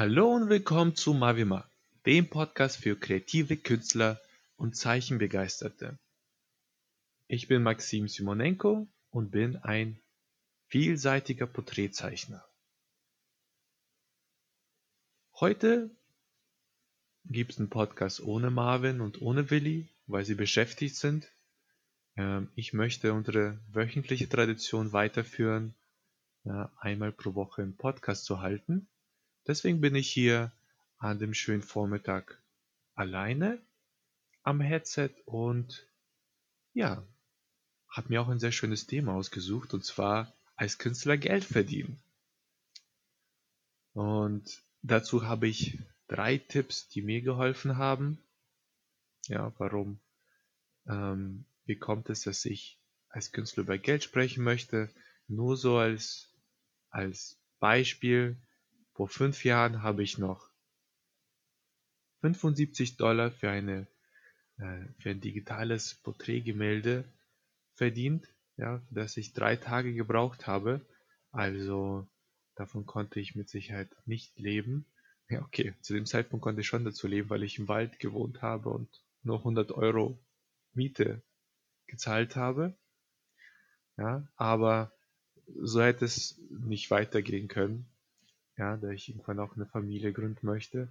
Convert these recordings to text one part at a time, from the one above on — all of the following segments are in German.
Hallo und willkommen zu Mavima, dem Podcast für kreative Künstler und Zeichenbegeisterte. Ich bin Maxim Simonenko und bin ein vielseitiger Porträtzeichner. Heute gibt es einen Podcast ohne Marvin und ohne Willi, weil sie beschäftigt sind. Ähm, ich möchte unsere wöchentliche Tradition weiterführen, einmal pro Woche einen Podcast zu halten. Deswegen bin ich hier an dem schönen Vormittag alleine am Headset und ja, habe mir auch ein sehr schönes Thema ausgesucht und zwar als Künstler Geld verdienen. Und dazu habe ich drei Tipps, die mir geholfen haben. Ja, warum? Ähm, wie kommt es, dass ich als Künstler über Geld sprechen möchte? Nur so als, als Beispiel. Vor fünf Jahren habe ich noch 75 Dollar für, eine, äh, für ein digitales Porträtgemälde verdient, ja, das ich drei Tage gebraucht habe. Also davon konnte ich mit Sicherheit nicht leben. Ja, okay, zu dem Zeitpunkt konnte ich schon dazu leben, weil ich im Wald gewohnt habe und nur 100 Euro Miete gezahlt habe. Ja, aber so hätte es nicht weitergehen können, ja, da ich irgendwann auch eine Familie gründen möchte.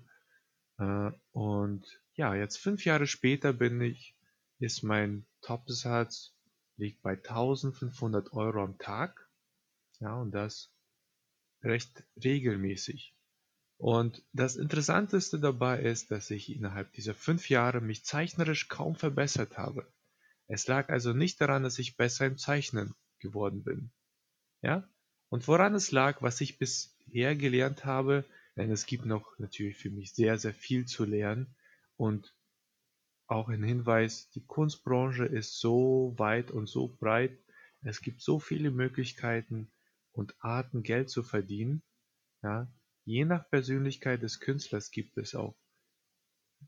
Äh, und ja, jetzt fünf Jahre später bin ich, ist mein Topsatz liegt bei 1500 Euro am Tag. Ja, und das recht regelmäßig. Und das Interessanteste dabei ist, dass ich innerhalb dieser fünf Jahre mich zeichnerisch kaum verbessert habe. Es lag also nicht daran, dass ich besser im Zeichnen geworden bin. Ja? Und woran es lag, was ich bisher gelernt habe, denn es gibt noch natürlich für mich sehr, sehr viel zu lernen und auch ein Hinweis, die Kunstbranche ist so weit und so breit, es gibt so viele Möglichkeiten und Arten, Geld zu verdienen. Ja, je nach Persönlichkeit des Künstlers gibt es auch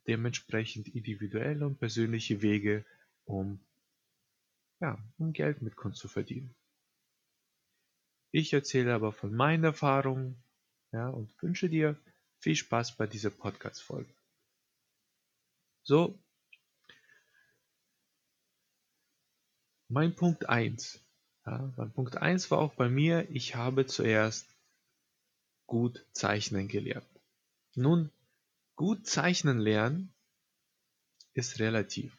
dementsprechend individuelle und persönliche Wege, um, ja, um Geld mit Kunst zu verdienen. Ich erzähle aber von meinen Erfahrungen ja, und wünsche dir viel Spaß bei dieser Podcast-Folge. So, Mein Punkt 1. Ja, mein Punkt 1 war auch bei mir, ich habe zuerst gut zeichnen gelernt. Nun, gut zeichnen lernen ist relativ.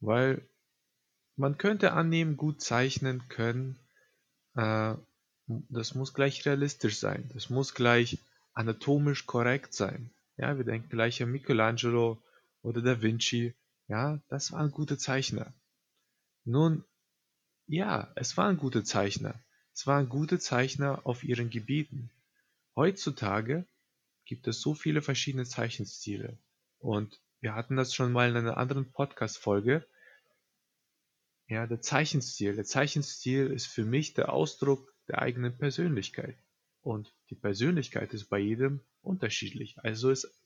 Weil man könnte annehmen, gut zeichnen können, äh, das muss gleich realistisch sein. Das muss gleich anatomisch korrekt sein. Ja, wir denken gleich an Michelangelo oder Da Vinci ja, das waren gute Zeichner. Nun, ja, es waren gute Zeichner. Es waren gute Zeichner auf ihren Gebieten. Heutzutage gibt es so viele verschiedene Zeichenstile. Und wir hatten das schon mal in einer anderen Podcast-Folge. Ja, der Zeichenstil. Der Zeichenstil ist für mich der Ausdruck der eigenen Persönlichkeit. Und die Persönlichkeit ist bei jedem unterschiedlich. Also es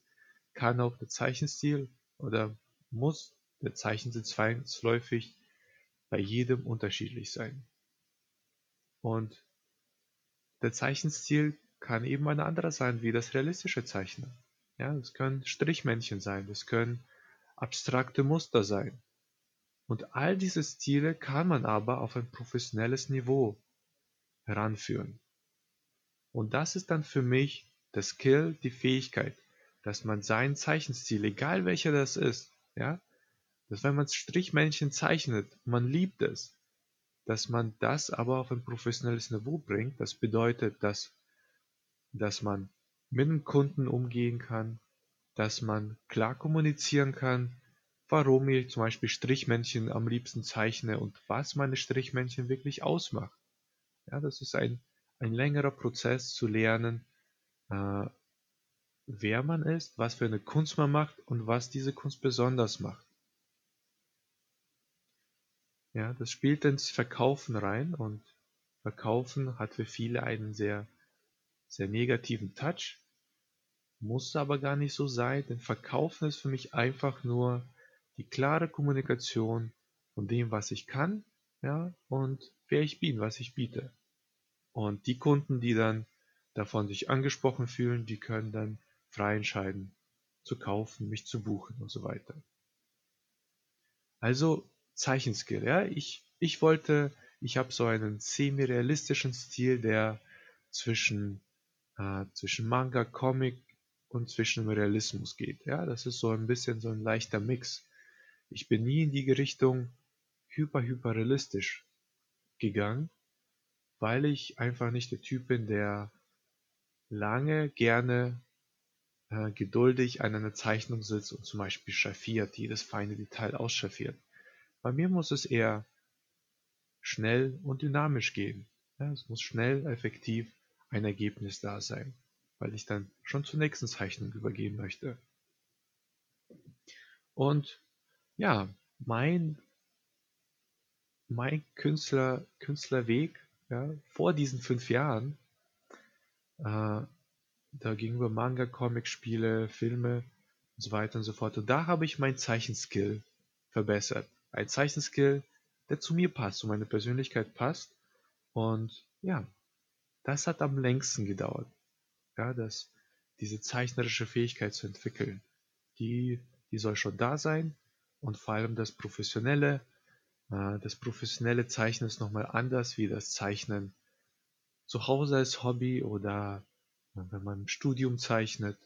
kann auch der Zeichenstil oder muss der Zeichensinn zwangsläufig bei jedem unterschiedlich sein. Und der Zeichenstil kann eben ein anderer sein wie das realistische Zeichnen. Ja, es können Strichmännchen sein, es können abstrakte Muster sein. Und all diese Stile kann man aber auf ein professionelles Niveau heranführen. Und das ist dann für mich der Skill, die Fähigkeit, dass man seinen Zeichenstil, egal welcher das ist, ja, dass wenn man Strichmännchen zeichnet, man liebt es, dass man das aber auf ein professionelles Niveau bringt. Das bedeutet, dass, dass man mit dem Kunden umgehen kann, dass man klar kommunizieren kann, warum ich zum Beispiel Strichmännchen am liebsten zeichne und was meine Strichmännchen wirklich ausmacht. Ja, das ist ein, ein längerer Prozess zu lernen, äh, wer man ist, was für eine Kunst man macht und was diese Kunst besonders macht. Ja, das spielt ins Verkaufen rein und Verkaufen hat für viele einen sehr, sehr negativen Touch. Muss aber gar nicht so sein, denn Verkaufen ist für mich einfach nur die klare Kommunikation von dem, was ich kann, ja, und wer ich bin, was ich biete. Und die Kunden, die dann davon sich angesprochen fühlen, die können dann frei entscheiden, zu kaufen, mich zu buchen und so weiter. Also Zeichenskill, ja, ich, ich wollte, ich habe so einen semi-realistischen Stil, der zwischen, äh, zwischen Manga, Comic und zwischen Realismus geht. Ja, das ist so ein bisschen so ein leichter Mix. Ich bin nie in die Richtung hyper, hyper realistisch gegangen, weil ich einfach nicht der Typ bin, der lange gerne äh, geduldig an einer Zeichnung sitzt und zum Beispiel schraffiert, jedes feine Detail ausschaffiert. Bei mir muss es eher schnell und dynamisch gehen. Ja, es muss schnell, effektiv ein Ergebnis da sein, weil ich dann schon zur nächsten Zeichnung übergehen möchte. Und ja, mein, mein Künstler, Künstlerweg ja, vor diesen fünf Jahren äh, da gegenüber Manga, Comic, Spiele, Filme und so weiter und so fort. Und da habe ich mein Zeichenskill verbessert. Ein Zeichenskill, der zu mir passt, zu meiner Persönlichkeit passt. Und ja, das hat am längsten gedauert. Ja, das, diese zeichnerische Fähigkeit zu entwickeln. Die, die soll schon da sein. Und vor allem das professionelle, äh, das professionelle Zeichnen ist nochmal anders wie das Zeichnen zu Hause als Hobby oder wenn man im Studium zeichnet.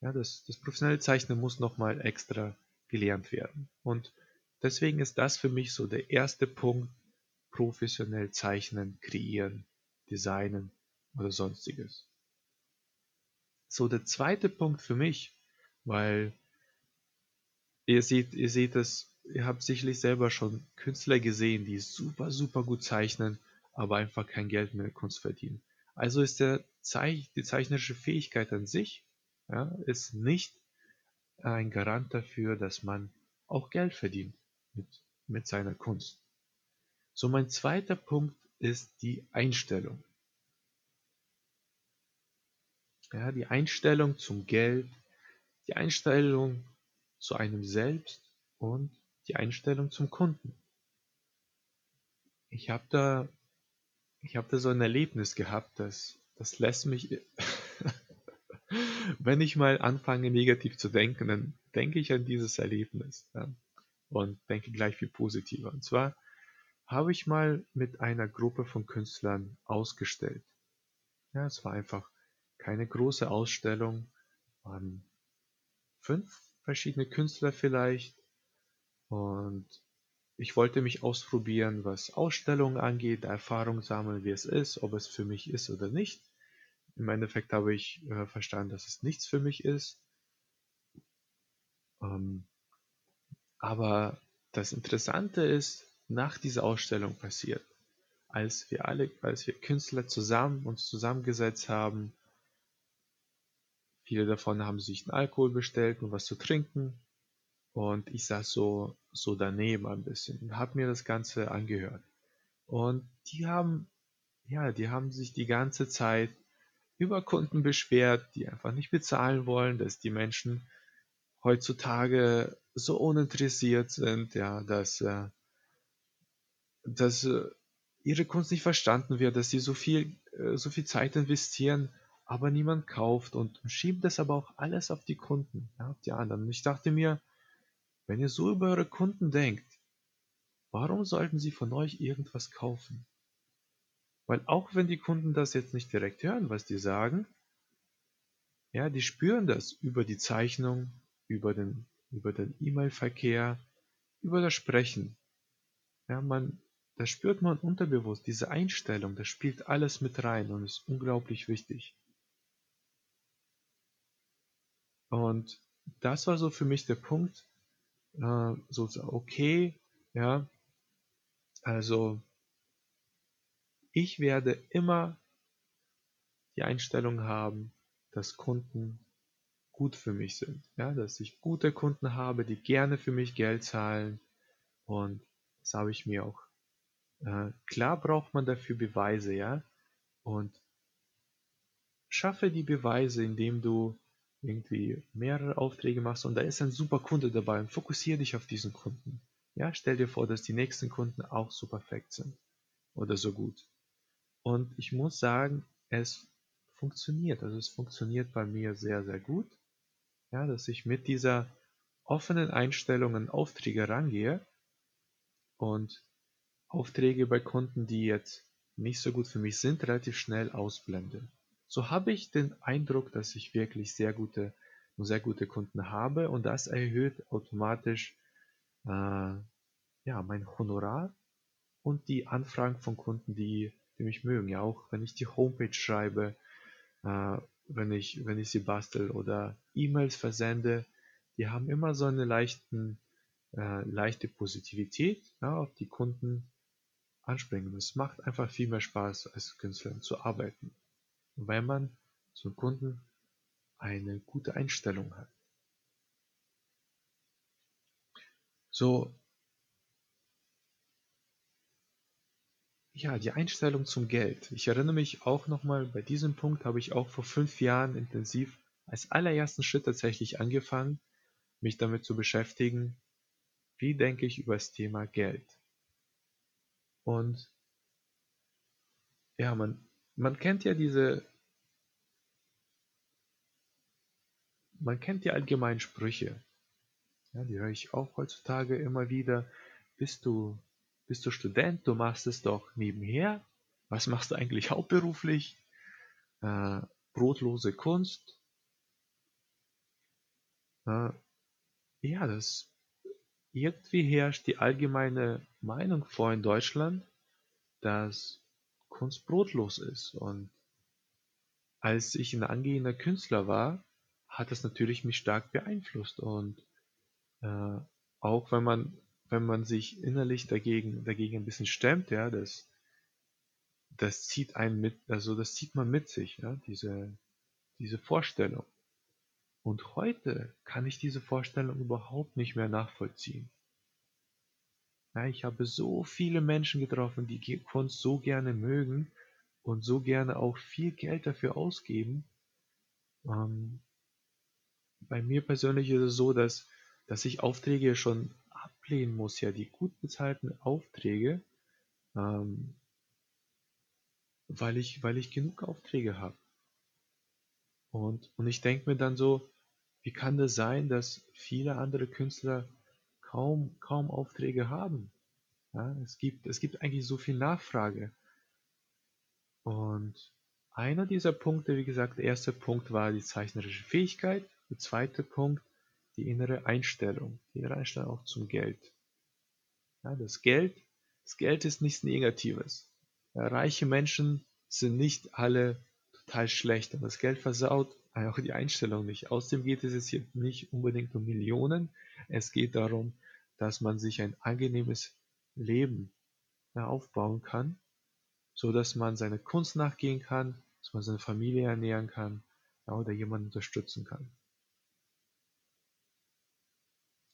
Ja, das, das professionelle Zeichnen muss nochmal extra gelernt werden. Und deswegen ist das für mich so der erste Punkt, professionell zeichnen, kreieren, designen oder sonstiges. So, der zweite Punkt für mich, weil ihr seht, ihr seht es, ihr habt sicherlich selber schon Künstler gesehen, die super, super gut zeichnen, aber einfach kein Geld mehr in Kunst verdienen. Also ist der Zeich die zeichnerische Fähigkeit an sich ja, ist nicht ein Garant dafür, dass man auch Geld verdient mit, mit seiner Kunst. So, mein zweiter Punkt ist die Einstellung. Ja, die Einstellung zum Geld, die Einstellung zu einem selbst und die Einstellung zum Kunden. Ich habe da ich habe da so ein Erlebnis gehabt, das, das lässt mich, wenn ich mal anfange negativ zu denken, dann denke ich an dieses Erlebnis ja, und denke gleich viel positiver. Und zwar habe ich mal mit einer Gruppe von Künstlern ausgestellt. Ja, es war einfach keine große Ausstellung, waren fünf verschiedene Künstler vielleicht und ich wollte mich ausprobieren, was Ausstellungen angeht, Erfahrung sammeln, wie es ist, ob es für mich ist oder nicht. Im Endeffekt habe ich äh, verstanden, dass es nichts für mich ist. Ähm, aber das Interessante ist, nach dieser Ausstellung passiert, als wir alle, als wir Künstler zusammen uns zusammengesetzt haben, viele davon haben sich einen Alkohol bestellt und was zu trinken und ich saß so, so daneben ein bisschen und habe mir das Ganze angehört. Und die haben, ja, die haben sich die ganze Zeit über Kunden beschwert, die einfach nicht bezahlen wollen, dass die Menschen heutzutage so uninteressiert sind, ja, dass, äh, dass äh, ihre Kunst nicht verstanden wird, dass sie so viel, äh, so viel Zeit investieren, aber niemand kauft und schieben das aber auch alles auf die Kunden, ja, auf die anderen. Und ich dachte mir, wenn ihr so über eure Kunden denkt, warum sollten sie von euch irgendwas kaufen? Weil auch wenn die Kunden das jetzt nicht direkt hören, was die sagen, ja, die spüren das über die Zeichnung, über den über den E-Mail-Verkehr, über das Sprechen. Ja, man, das spürt man unterbewusst, diese Einstellung, das spielt alles mit rein und ist unglaublich wichtig. Und das war so für mich der Punkt, äh, so okay, ja, also ich werde immer die Einstellung haben, dass Kunden gut für mich sind, ja, dass ich gute Kunden habe, die gerne für mich Geld zahlen und das habe ich mir auch. Äh, klar braucht man dafür Beweise, ja, und schaffe die Beweise, indem du irgendwie mehrere Aufträge machst und da ist ein super Kunde dabei und fokussiere dich auf diesen Kunden. Ja, stell dir vor, dass die nächsten Kunden auch so perfekt sind oder so gut. Und ich muss sagen, es funktioniert. Also es funktioniert bei mir sehr, sehr gut, ja, dass ich mit dieser offenen Einstellung an Aufträge rangehe und Aufträge bei Kunden, die jetzt nicht so gut für mich sind, relativ schnell ausblende. So habe ich den Eindruck, dass ich wirklich sehr gute sehr gute Kunden habe und das erhöht automatisch äh, ja, mein Honorar und die Anfragen von Kunden, die, die mich mögen. Ja, auch wenn ich die Homepage schreibe, äh, wenn, ich, wenn ich sie bastel oder E-Mails versende, die haben immer so eine leichten, äh, leichte Positivität, ja, auf die Kunden anspringen. Es macht einfach viel mehr Spaß, als Künstler zu arbeiten, weil man zum Kunden eine gute Einstellung hat. So, ja, die Einstellung zum Geld. Ich erinnere mich auch nochmal, bei diesem Punkt habe ich auch vor fünf Jahren intensiv als allerersten Schritt tatsächlich angefangen, mich damit zu beschäftigen, wie denke ich über das Thema Geld. Und ja, man, man kennt ja diese Man kennt die allgemeinen Sprüche. Ja, die höre ich auch heutzutage immer wieder. Bist du, bist du Student? Du machst es doch nebenher. Was machst du eigentlich hauptberuflich? Äh, brotlose Kunst. Äh, ja, das irgendwie herrscht die allgemeine Meinung vor in Deutschland, dass Kunst brotlos ist. Und als ich ein angehender Künstler war, hat das natürlich mich stark beeinflusst und äh, auch wenn man wenn man sich innerlich dagegen dagegen ein bisschen stemmt, ja, das das zieht einen mit, also das zieht man mit sich, ja, diese diese Vorstellung. Und heute kann ich diese Vorstellung überhaupt nicht mehr nachvollziehen. Ja, ich habe so viele Menschen getroffen, die Kunst so gerne mögen und so gerne auch viel Geld dafür ausgeben. Ähm, bei mir persönlich ist es so, dass, dass ich Aufträge schon ablehnen muss, ja, die gut bezahlten Aufträge, ähm, weil, ich, weil ich genug Aufträge habe. Und, und ich denke mir dann so, wie kann das sein, dass viele andere Künstler kaum, kaum Aufträge haben? Ja, es, gibt, es gibt eigentlich so viel Nachfrage. Und einer dieser Punkte, wie gesagt, der erste Punkt war die zeichnerische Fähigkeit. Der zweite Punkt, die innere Einstellung, die innere Einstellung auch zum Geld. Ja, das Geld, das Geld ist nichts Negatives. Ja, reiche Menschen sind nicht alle total schlecht und das Geld versaut auch die Einstellung nicht. Außerdem geht es jetzt hier nicht unbedingt um Millionen. Es geht darum, dass man sich ein angenehmes Leben aufbauen kann, so dass man seine Kunst nachgehen kann, dass man seine Familie ernähren kann oder jemanden unterstützen kann.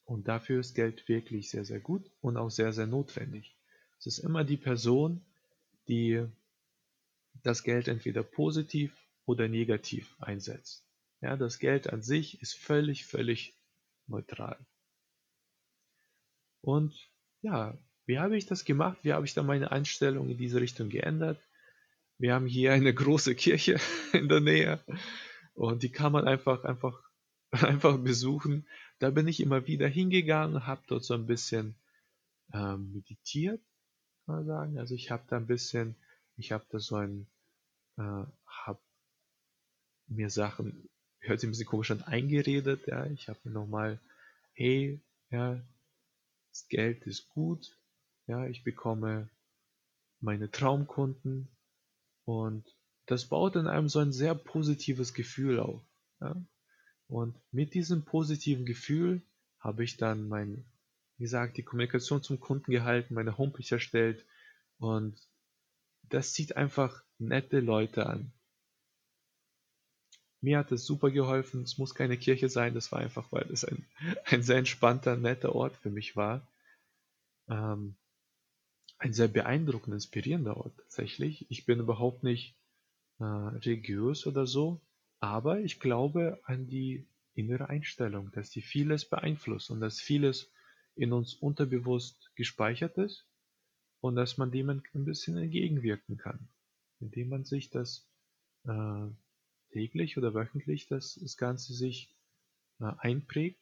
Und dafür ist Geld wirklich sehr, sehr gut und auch sehr, sehr notwendig. Es ist immer die Person, die das Geld entweder positiv oder negativ einsetzt. Ja, das Geld an sich ist völlig, völlig neutral. Und ja, wie habe ich das gemacht? Wie habe ich dann meine Einstellung in diese Richtung geändert? Wir haben hier eine große Kirche in der Nähe und die kann man einfach, einfach, einfach besuchen. Da bin ich immer wieder hingegangen, habe dort so ein bisschen ähm, meditiert, kann man sagen. Also ich habe da ein bisschen, ich habe da so ein, äh, habe mir Sachen, hört sich ein bisschen komisch an, eingeredet. Ja, ich habe mir nochmal, hey, ja, das Geld ist gut, ja, ich bekomme meine Traumkunden und das baut in einem so ein sehr positives Gefühl auf. Ja? Und mit diesem positiven Gefühl habe ich dann mein, wie gesagt, die Kommunikation zum Kunden gehalten, meine Homepage erstellt und das zieht einfach nette Leute an. Mir hat es super geholfen. Es muss keine Kirche sein. Das war einfach, weil es ein, ein sehr entspannter, netter Ort für mich war. Ähm, ein sehr beeindruckender, inspirierender Ort tatsächlich. Ich bin überhaupt nicht äh, religiös oder so, aber ich glaube an die innere Einstellung, dass die vieles beeinflusst und dass vieles in uns unterbewusst gespeichert ist und dass man dem ein bisschen entgegenwirken kann, indem man sich das äh, täglich oder wöchentlich das, das Ganze sich äh, einprägt,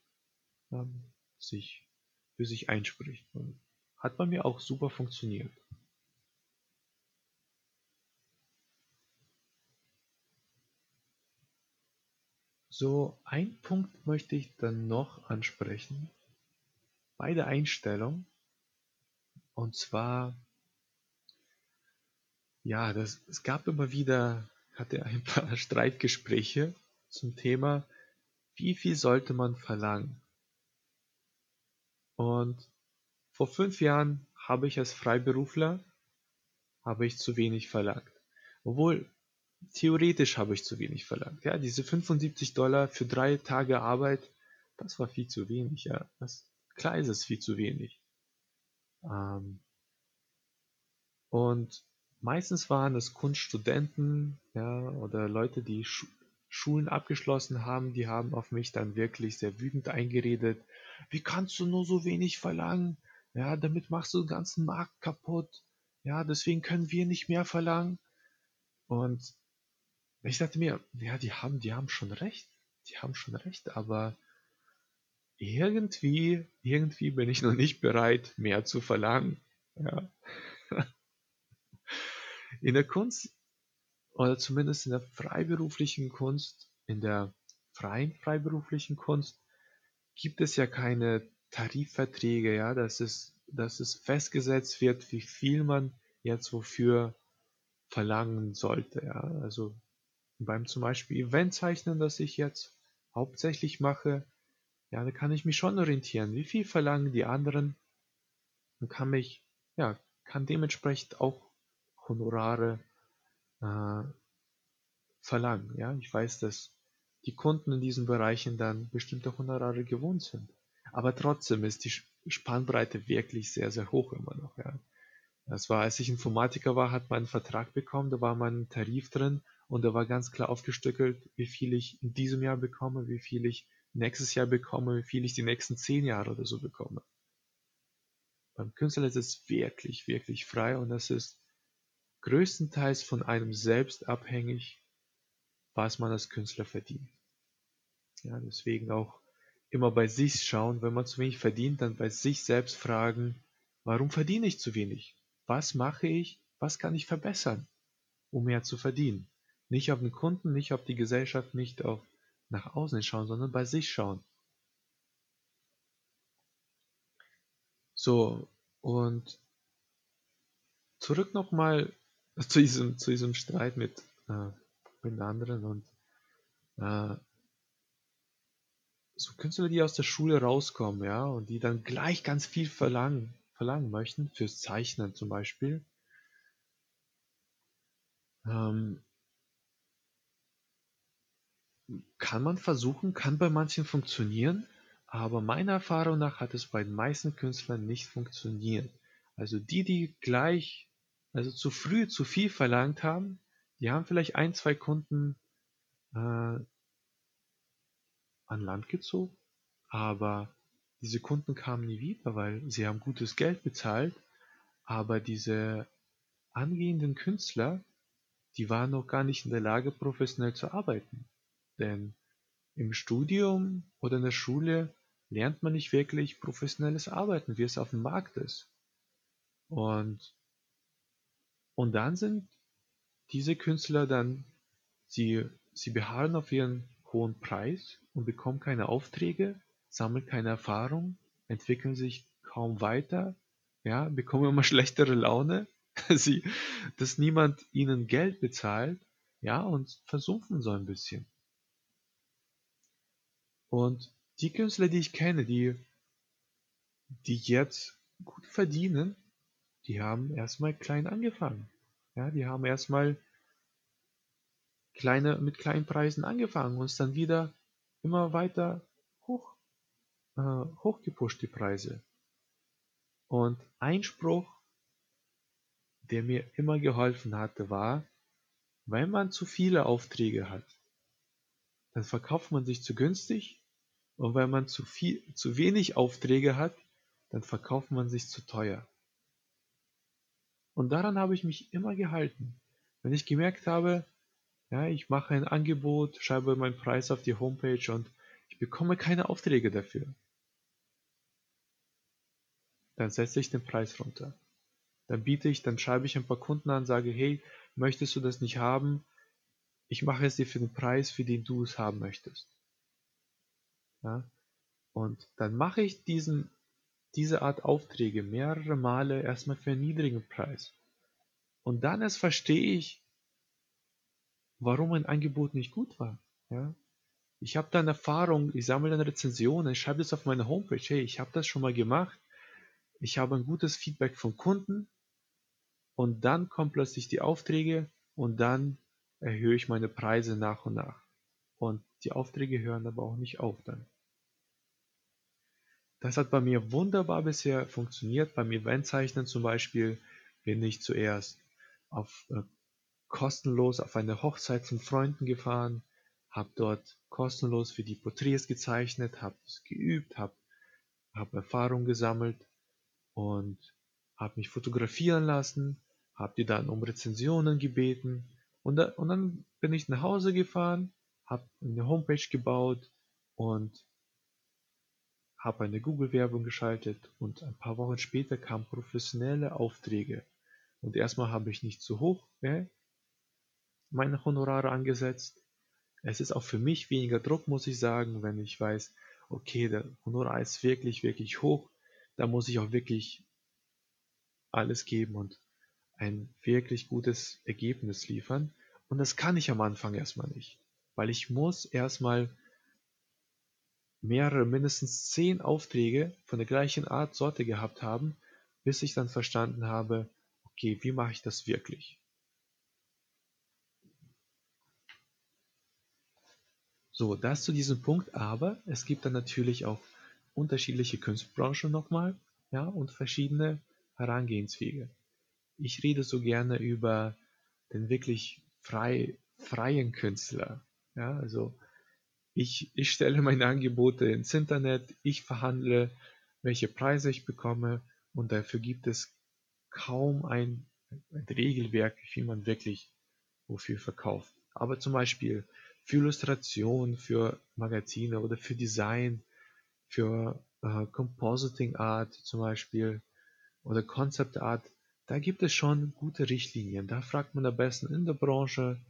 ähm, sich für sich einspricht. Und hat bei mir auch super funktioniert. So, ein Punkt möchte ich dann noch ansprechen bei der Einstellung. Und zwar, ja, das, es gab immer wieder, hatte ein paar Streitgespräche zum Thema, wie viel sollte man verlangen? Und vor fünf Jahren habe ich als Freiberufler habe ich zu wenig verlangt. Obwohl, theoretisch habe ich zu wenig verlangt. Ja, diese 75 Dollar für drei Tage Arbeit, das war viel zu wenig. Ja, das, klar ist es viel zu wenig. Ähm, und meistens waren es Kunststudenten, ja, oder Leute, die Schu Schulen abgeschlossen haben, die haben auf mich dann wirklich sehr wütend eingeredet. Wie kannst du nur so wenig verlangen? Ja, damit machst du den ganzen Markt kaputt. Ja, deswegen können wir nicht mehr verlangen. Und ich dachte mir, ja, die haben, die haben schon recht. Die haben schon recht, aber irgendwie, irgendwie bin ich noch nicht bereit, mehr zu verlangen. Ja. In der Kunst, oder zumindest in der freiberuflichen Kunst, in der freien freiberuflichen Kunst, gibt es ja keine Tarifverträge, ja, dass es, dass es festgesetzt wird, wie viel man jetzt wofür verlangen sollte, ja. Also beim zum Beispiel Eventzeichnen, das ich jetzt hauptsächlich mache, ja, da kann ich mich schon orientieren. Wie viel verlangen die anderen? Und kann mich, ja, kann dementsprechend auch Honorare äh, verlangen. Ja, ich weiß, dass die Kunden in diesen Bereichen dann bestimmte Honorare gewohnt sind. Aber trotzdem ist die Spannbreite wirklich sehr, sehr hoch immer noch. Ja. Das war, als ich Informatiker war, hat man einen Vertrag bekommen, da war mein Tarif drin und da war ganz klar aufgestückelt, wie viel ich in diesem Jahr bekomme, wie viel ich nächstes Jahr bekomme, wie viel ich die nächsten zehn Jahre oder so bekomme. Beim Künstler ist es wirklich, wirklich frei und das ist größtenteils von einem selbst abhängig, was man als Künstler verdient. Ja, deswegen auch immer bei sich schauen, wenn man zu wenig verdient, dann bei sich selbst fragen, warum verdiene ich zu wenig? Was mache ich? Was kann ich verbessern, um mehr zu verdienen? Nicht auf den Kunden, nicht auf die Gesellschaft, nicht auf nach außen schauen, sondern bei sich schauen. So, und zurück nochmal zu diesem, zu diesem Streit mit, äh, mit anderen und äh, so Künstler, die aus der Schule rauskommen, ja, und die dann gleich ganz viel verlangen, verlangen möchten, fürs Zeichnen zum Beispiel. Ähm, kann man versuchen, kann bei manchen funktionieren, aber meiner Erfahrung nach hat es bei den meisten Künstlern nicht funktioniert. Also die, die gleich, also zu früh zu viel verlangt haben, die haben vielleicht ein, zwei Kunden äh, an Land gezogen, aber diese Kunden kamen nie wieder, weil sie haben gutes Geld bezahlt, aber diese angehenden Künstler, die waren noch gar nicht in der Lage, professionell zu arbeiten. Denn im Studium oder in der Schule lernt man nicht wirklich professionelles Arbeiten, wie es auf dem Markt ist. Und, und dann sind diese Künstler dann, sie, sie beharren auf ihren hohen Preis und bekommen keine Aufträge, sammeln keine Erfahrung, entwickeln sich kaum weiter, ja, bekommen immer schlechtere Laune, sie, dass niemand ihnen Geld bezahlt, ja, und versumpfen so ein bisschen. Und die Künstler, die ich kenne, die, die jetzt gut verdienen, die haben erstmal klein angefangen. Ja, die haben erstmal kleine, mit kleinen Preisen angefangen und es dann wieder immer weiter hoch, äh, hochgepusht, die Preise. Und ein Spruch, der mir immer geholfen hatte, war, wenn man zu viele Aufträge hat, dann verkauft man sich zu günstig und wenn man zu viel, zu wenig Aufträge hat, dann verkauft man sich zu teuer. Und daran habe ich mich immer gehalten. Wenn ich gemerkt habe, Ja, ich mache ein Angebot, schreibe meinen Preis auf die Homepage und ich bekomme keine Aufträge dafür. Dann setze ich den Preis runter. Dann biete ich, dann schreibe ich ein paar Kunden an, sage, hey, möchtest du das nicht haben? Ich mache es dir für den Preis, für den du es haben möchtest. Ja? Und dann mache ich diesen, diese Art Aufträge mehrere Male erstmal für einen niedrigen Preis. Und dann erst verstehe ich, warum mein Angebot nicht gut war. Ja? Ich habe dann Erfahrung, ich sammle dann Rezensionen, ich schreibe das auf meine Homepage, hey, ich habe das schon mal gemacht, ich habe ein gutes Feedback von Kunden und dann kommen plötzlich die Aufträge und dann erhöhe ich meine Preise nach und nach. Und die Aufträge hören aber auch nicht auf dann. Das hat bei mir wunderbar bisher funktioniert. Beim Eventzeichnen zum Beispiel bin ich zuerst auf äh, kostenlos auf eine Hochzeit von Freunden gefahren, habe dort kostenlos für die Porträts gezeichnet, habe es geübt, habe hab Erfahrung gesammelt und habe mich fotografieren lassen, habe die dann um Rezensionen gebeten und, da, und dann bin ich nach Hause gefahren, habe eine Homepage gebaut und habe eine Google-Werbung geschaltet und ein paar Wochen später kamen professionelle Aufträge. Und erstmal habe ich nicht zu hoch äh, meine Honorare angesetzt. Es ist auch für mich weniger Druck, muss ich sagen, wenn ich weiß, okay, der Honorar ist wirklich, wirklich hoch. Da muss ich auch wirklich alles geben und ein wirklich gutes Ergebnis liefern. Und das kann ich am Anfang erstmal nicht, weil ich muss erstmal mehrere, mindestens zehn Aufträge von der gleichen Art, Sorte gehabt haben, bis ich dann verstanden habe, okay, wie mache ich das wirklich? So, das zu diesem Punkt, aber es gibt dann natürlich auch unterschiedliche Kunstbranchen nochmal, ja, und verschiedene Herangehenswege. Ich rede so gerne über den wirklich frei, freien Künstler, ja, also ich, ich stelle meine Angebote ins Internet, ich verhandle, welche Preise ich bekomme und dafür gibt es kaum ein, ein Regelwerk, wie man wirklich wofür verkauft. Aber zum Beispiel für Illustration, für Magazine oder für Design, für äh, Compositing Art zum Beispiel oder Concept Art, da gibt es schon gute Richtlinien. Da fragt man am besten in der Branche,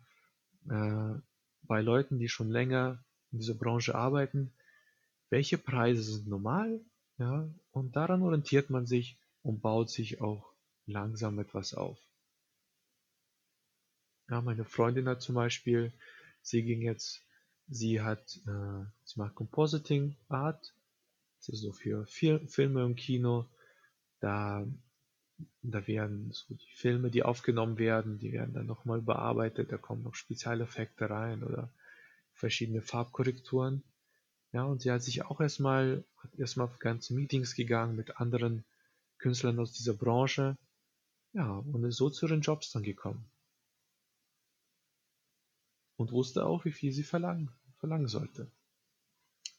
äh, bei Leuten, die schon länger in dieser Branche arbeiten, welche Preise sind normal, ja, und daran orientiert man sich und baut sich auch langsam etwas auf. Ja, meine Freundin hat zum Beispiel Sie ging jetzt, sie hat, äh, sie macht Compositing Art, das ist so für Fil Filme im Kino. Da, da werden so die Filme, die aufgenommen werden, die werden dann nochmal bearbeitet, da kommen noch Spezialeffekte rein oder verschiedene Farbkorrekturen. Ja, und sie hat sich auch erstmal, erstmal auf ganze Meetings gegangen mit anderen Künstlern aus dieser Branche. Ja, und ist so zu ihren Jobs dann gekommen und wusste auch, wie viel sie verlangen, verlangen sollte.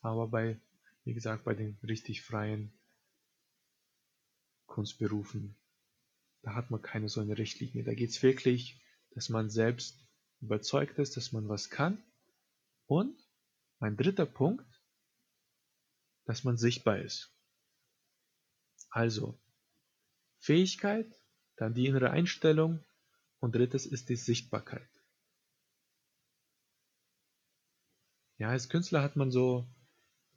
Aber bei, wie gesagt, bei den richtig freien Kunstberufen, da hat man keine so eine Richtlinie. Da geht es wirklich, dass man selbst überzeugt ist, dass man was kann. Und mein dritter Punkt, dass man sichtbar ist. Also Fähigkeit, dann die innere Einstellung und drittes ist die Sichtbarkeit. ja, als Künstler hat man so,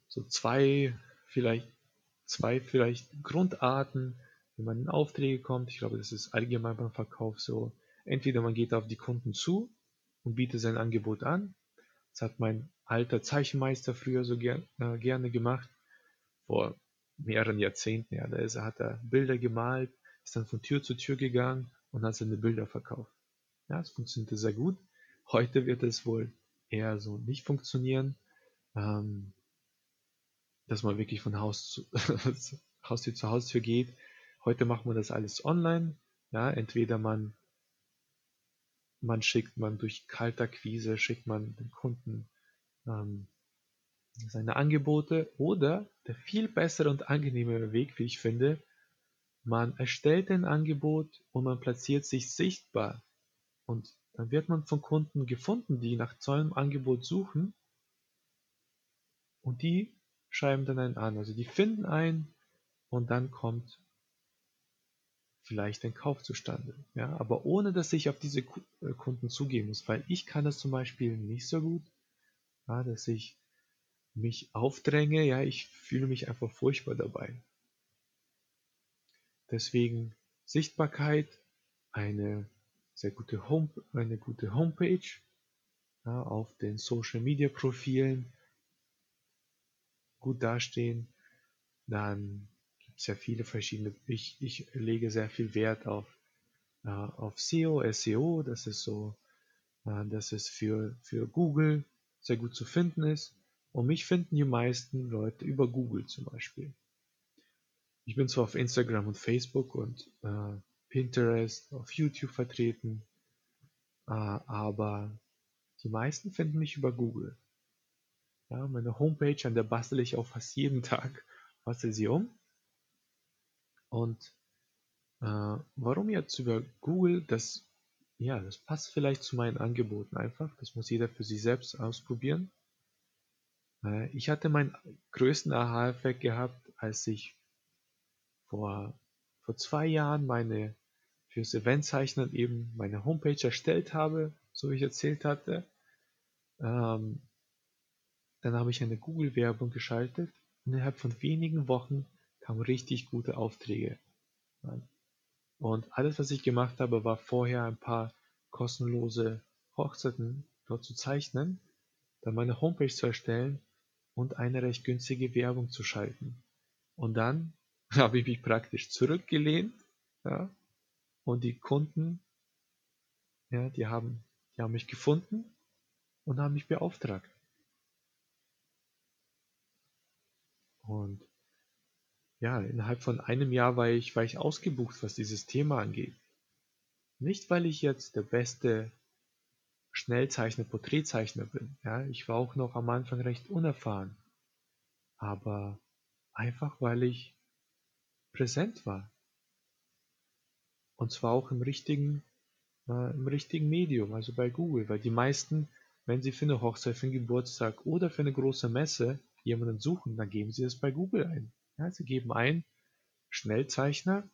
so zwei, vielleicht, zwei vielleicht Grundarten, wenn man in Aufträge kommt. Ich glaube, das ist allgemein beim Verkauf so. Entweder man geht auf die Kunden zu und bietet sein Angebot an. Das hat mein alter Zeichenmeister früher so ger äh, gerne gemacht. Vor mehreren Jahrzehnten. Ja, da ist, hat er Bilder gemalt, ist dann von Tür zu Tür gegangen und hat seine Bilder verkauft. Ja, es funktionierte sehr gut. Heute wird es wohl eher so nicht funktionieren, ähm, dass man wirklich von Haus zu, Haustür zu Haustür geht. Heute macht man das alles online. Ja, entweder man man schickt man durch Kaltakquise, schickt man den Kunden ähm, seine Angebote oder der viel bessere und angenehmere Weg, wie ich finde, man erstellt ein Angebot und man platziert sich sichtbar und dann wird man von Kunden gefunden, die nach so einem Angebot suchen und die schreiben dann einen an. Also die finden einen und dann kommt vielleicht ein Kauf zustande. Ja, aber ohne dass ich auf diese äh, Kunden zugehen muss, weil ich kann das zum Beispiel nicht so gut, ja, dass ich mich aufdränge, ja, ich fühle mich einfach furchtbar dabei. Deswegen Sichtbarkeit, eine sehr gute, Home, eine gute Homepage ja, auf den Social Media Profilen gut dastehen, dann ja viele verschiedene, ich, ich lege sehr viel Wert auf, äh, auf SEO, SEO, das ist so, äh, dass es für, für Google sehr gut zu finden ist. Und mich finden die meisten Leute über Google zum Beispiel. Ich bin zwar auf Instagram und Facebook und äh, Pinterest, auf YouTube vertreten, äh, aber die meisten finden mich über Google. Ja, meine Homepage, an der bastel ich auch fast jeden Tag, bastel sie um. Und äh, warum jetzt über Google? Das, ja, das passt vielleicht zu meinen Angeboten einfach. Das muss jeder für sich selbst ausprobieren. Äh, ich hatte meinen größten Aha-Effekt gehabt, als ich vor, vor zwei Jahren meine fürs Eventzeichnen eben meine Homepage erstellt habe, so wie ich erzählt hatte. Ähm, dann habe ich eine Google-Werbung geschaltet und innerhalb von wenigen Wochen kamen richtig gute Aufträge. Und alles, was ich gemacht habe, war vorher ein paar kostenlose Hochzeiten dort zu zeichnen, dann meine Homepage zu erstellen und eine recht günstige Werbung zu schalten. Und dann habe ich mich praktisch zurückgelehnt ja, und die Kunden, ja, die haben, die haben mich gefunden und haben mich beauftragt. Und ja, innerhalb von einem Jahr war ich, war ich ausgebucht, was dieses Thema angeht. Nicht, weil ich jetzt der beste Schnellzeichner, Porträtzeichner bin. Ja, ich war auch noch am Anfang recht unerfahren. Aber einfach, weil ich präsent war. Und zwar auch im richtigen, äh, im richtigen Medium, also bei Google. Weil die meisten, wenn sie für eine Hochzeit, für einen Geburtstag oder für eine große Messe jemanden suchen, dann geben sie das bei Google ein. Ja, sie geben ein Schnellzeichner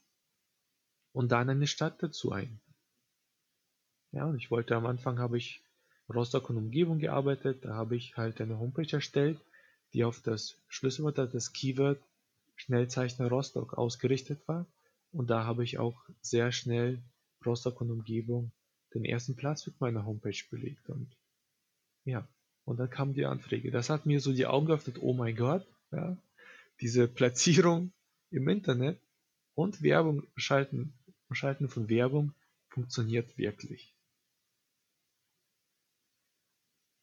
und dann eine Stadt dazu ein. Ja, und ich wollte am Anfang habe ich Rostock und Umgebung gearbeitet, da habe ich halt eine Homepage erstellt, die auf das Schlüsselwort, das Keyword Schnellzeichner Rostock ausgerichtet war. Und da habe ich auch sehr schnell Rostock und Umgebung den ersten Platz mit meiner Homepage belegt. Und ja, und dann kamen die Anträge. Das hat mir so die Augen geöffnet, oh mein Gott, ja, diese Platzierung im Internet und Werbung schalten, schalten von Werbung funktioniert wirklich.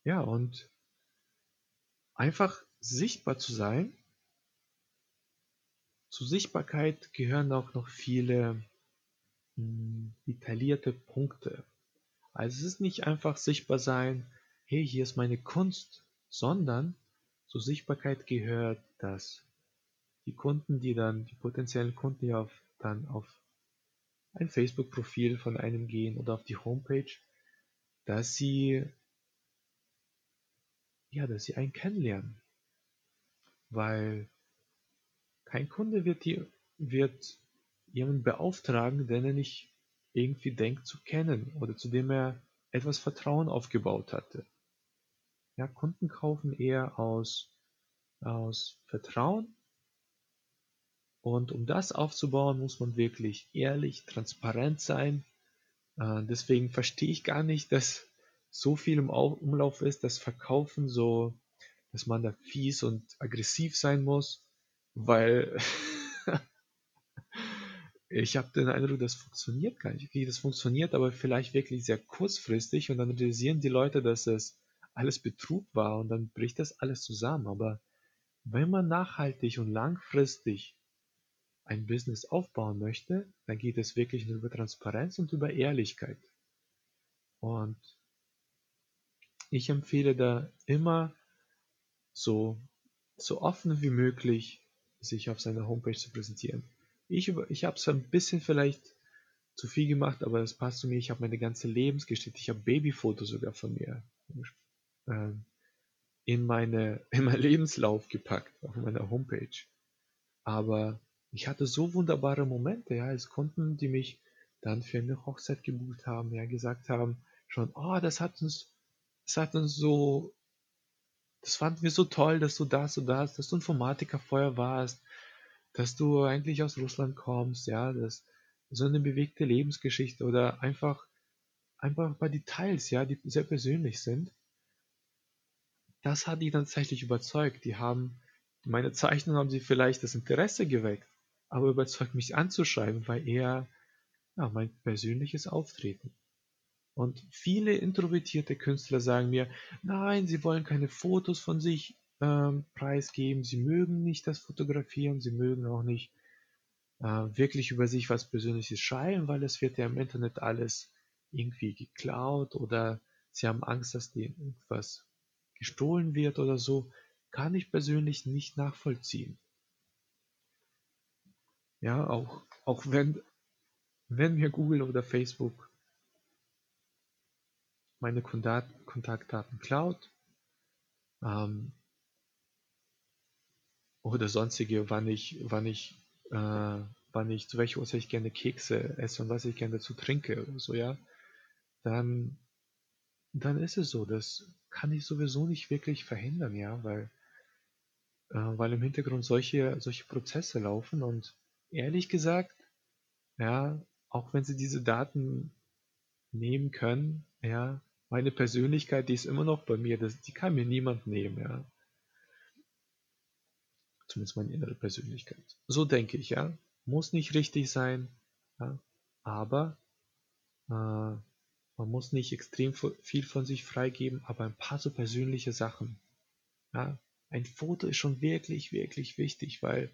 Ja, und einfach sichtbar zu sein. Zur Sichtbarkeit gehören auch noch viele mh, hm, detaillierte Punkte. Also es ist nicht einfach sichtbar sein, hey, hier ist meine Kunst, sondern zur Sichtbarkeit gehört, dass die Kunden, die dann, die potenziellen Kunden, die auf, dann auf ein Facebook-Profil von einem gehen oder auf die Homepage, dass sie, ja, dass sie einen kennenlernen. Weil kein Kunde wird die, wird jemanden beauftragen, den er nicht irgendwie denkt zu kennen oder zu dem er etwas Vertrauen aufgebaut hatte. Ja, Kunden kaufen eher aus, aus Vertrauen. Und um das aufzubauen, muss man wirklich ehrlich, transparent sein. Äh, deswegen verstehe ich gar nicht, dass so viel im Umlauf ist, das Verkaufen so, dass man da fies und aggressiv sein muss, weil ich habe den Eindruck, das funktioniert gar nicht. Okay, das funktioniert aber vielleicht wirklich sehr kurzfristig und dann realisieren die Leute, dass es alles Betrug war und dann bricht das alles zusammen. Aber wenn man nachhaltig und langfristig ein Business aufbauen möchte, dann geht es wirklich nur über Transparenz und über Ehrlichkeit. Und ich empfehle da immer so, so offen wie möglich sich auf seiner Homepage zu präsentieren. Ich, ich habe es ein bisschen vielleicht zu viel gemacht, aber das passt zu mir. Ich habe meine ganze Lebensgeschichte, ich habe Babyfotos sogar von mir äh, in, meine, in meinen Lebenslauf gepackt auf meiner Homepage. Aber ich hatte so wunderbare Momente, ja, es konnten die mich dann für eine Hochzeit gebucht haben, ja, gesagt haben, schon, oh, das hat uns, das hat uns so, das fanden wir so toll, dass du das und das, dass du Informatiker vorher warst, dass du eigentlich aus Russland kommst, ja, das, so eine bewegte Lebensgeschichte oder einfach, einfach bei Details, ja, die sehr persönlich sind. Das hat die dann tatsächlich überzeugt. Die haben, meine Zeichnungen haben sie vielleicht das Interesse geweckt, aber überzeugt mich anzuschreiben, weil eher ja, mein persönliches Auftreten. Und viele introvertierte Künstler sagen mir, nein, sie wollen keine Fotos von sich ähm, preisgeben, sie mögen nicht das Fotografieren, sie mögen auch nicht äh, wirklich über sich was Persönliches schreiben, weil es wird ja im Internet alles irgendwie geklaut oder sie haben Angst, dass denen irgendwas gestohlen wird oder so, kann ich persönlich nicht nachvollziehen. Ja, auch, auch wenn, wenn mir Google oder Facebook meine Kontaktdaten klaut ähm, oder sonstige, wann ich, wann ich, äh, wann ich, zu welcher Uhrzeit ich gerne Kekse esse und was ich gerne dazu trinke oder so, ja, dann, dann ist es so. Das kann ich sowieso nicht wirklich verhindern, ja, weil, äh, weil im Hintergrund solche, solche Prozesse laufen und ehrlich gesagt, ja, auch wenn sie diese Daten nehmen können, ja, meine Persönlichkeit, die ist immer noch bei mir, das, die kann mir niemand nehmen, ja. Zumindest meine innere Persönlichkeit. So denke ich, ja. Muss nicht richtig sein, ja, aber äh, man muss nicht extrem viel von sich freigeben, aber ein paar so persönliche Sachen. Ja. Ein Foto ist schon wirklich, wirklich wichtig, weil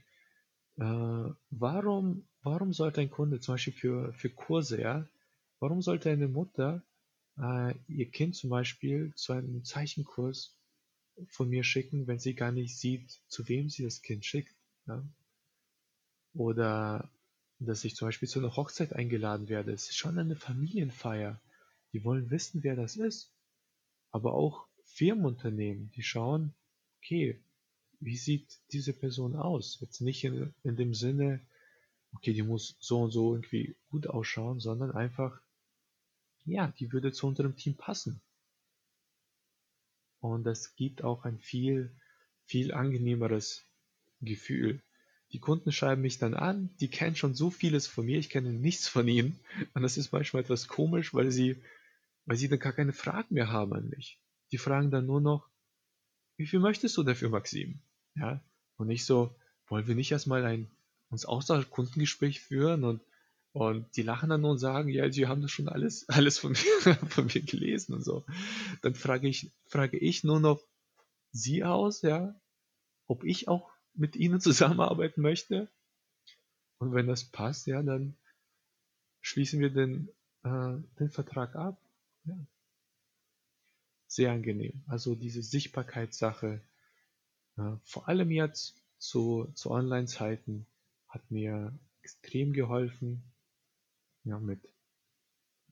äh, warum, warum sollte ein Kunde zum Beispiel für, für Kurse, ja, warum sollte eine Mutter äh, ihr Kind zum Beispiel zu einem Zeichenkurs von mir schicken, wenn sie gar nicht sieht, zu wem sie das Kind schickt? Ja? Oder dass ich zum Beispiel zu einer Hochzeit eingeladen werde. Es ist schon eine Familienfeier. Die wollen wissen, wer das ist. Aber auch Firmenunternehmen, die schauen, okay, wie sieht diese Person aus? Jetzt nicht in, in dem Sinne, okay, die muss so und so irgendwie gut ausschauen, sondern einfach, ja, die würde zu unserem Team passen. Und das gibt auch ein viel, viel angenehmeres Gefühl. Die Kunden schreiben mich dann an, die kennen schon so vieles von mir, ich kenne nichts von ihnen. Und das ist manchmal etwas komisch, weil sie, weil sie dann gar keine Fragen mehr haben an mich. Die fragen dann nur noch, wie viel möchtest du dafür, Maxim? Ja, und nicht so, wollen wir nicht erstmal ein uns Austausch-Kundengespräch führen und, und die lachen dann nur und sagen, ja, sie haben das schon alles, alles von mir, von mir gelesen und so. Dann frage ich, frage ich nur noch sie aus, ja, ob ich auch mit ihnen zusammenarbeiten möchte. Und wenn das passt, ja, dann schließen wir den, äh, den Vertrag ab. Ja. Sehr angenehm. Also diese Sichtbarkeitssache, äh, vor allem jetzt zu, zu Online-Zeiten hat mir extrem geholfen. Ja, mit,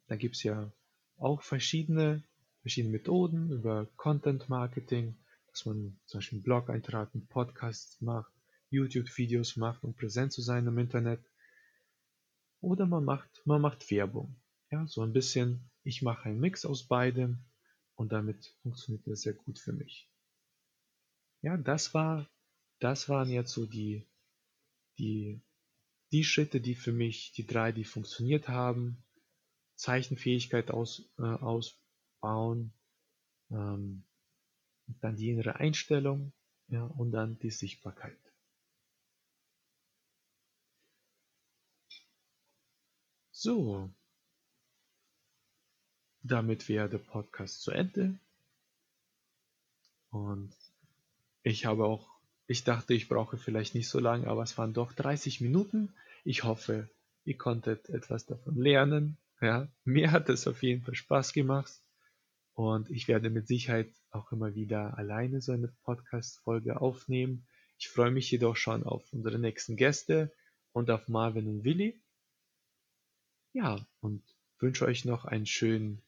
da gibt es ja auch verschiedene, verschiedene Methoden über Content Marketing, dass man zum Beispiel einen Blog-Eintrag, einen Podcast macht, YouTube-Videos macht, um präsent zu sein im Internet. Oder man macht, man macht Werbung. Ja, so ein bisschen, ich mache einen Mix aus beidem und damit funktioniert das sehr gut für mich ja, das war, das waren jetzt so die, die, die Schritte, die für mich, die drei, die funktioniert haben. Zeichenfähigkeit aus, äh, ausbauen, ähm, dann die innere Einstellung, ja, und dann die Sichtbarkeit. So, damit wäre der Podcast zu Ende. Und ich habe auch, ich dachte, ich brauche vielleicht nicht so lange, aber es waren doch 30 Minuten. Ich hoffe, ihr konntet etwas davon lernen. Ja, mir hat es auf jeden Fall Spaß gemacht. Und ich werde mit Sicherheit auch immer wieder alleine so eine Podcast-Folge aufnehmen. Ich freue mich jedoch schon auf unsere nächsten Gäste und auf Marvin und Willi. ja, und wünsche euch noch einen schönen,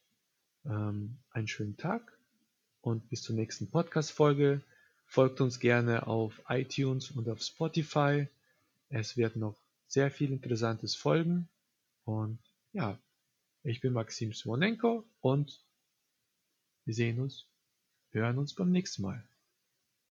ähm, einen schönen Tag und bis zur nächsten Podcast-Folge. Folgt uns gerne auf iTunes und auf Spotify. Es wird noch sehr viel Interessantes folgen. Und ja, ich bin Maxim Smonenko und wir sehen uns, hören uns beim nächsten Mal.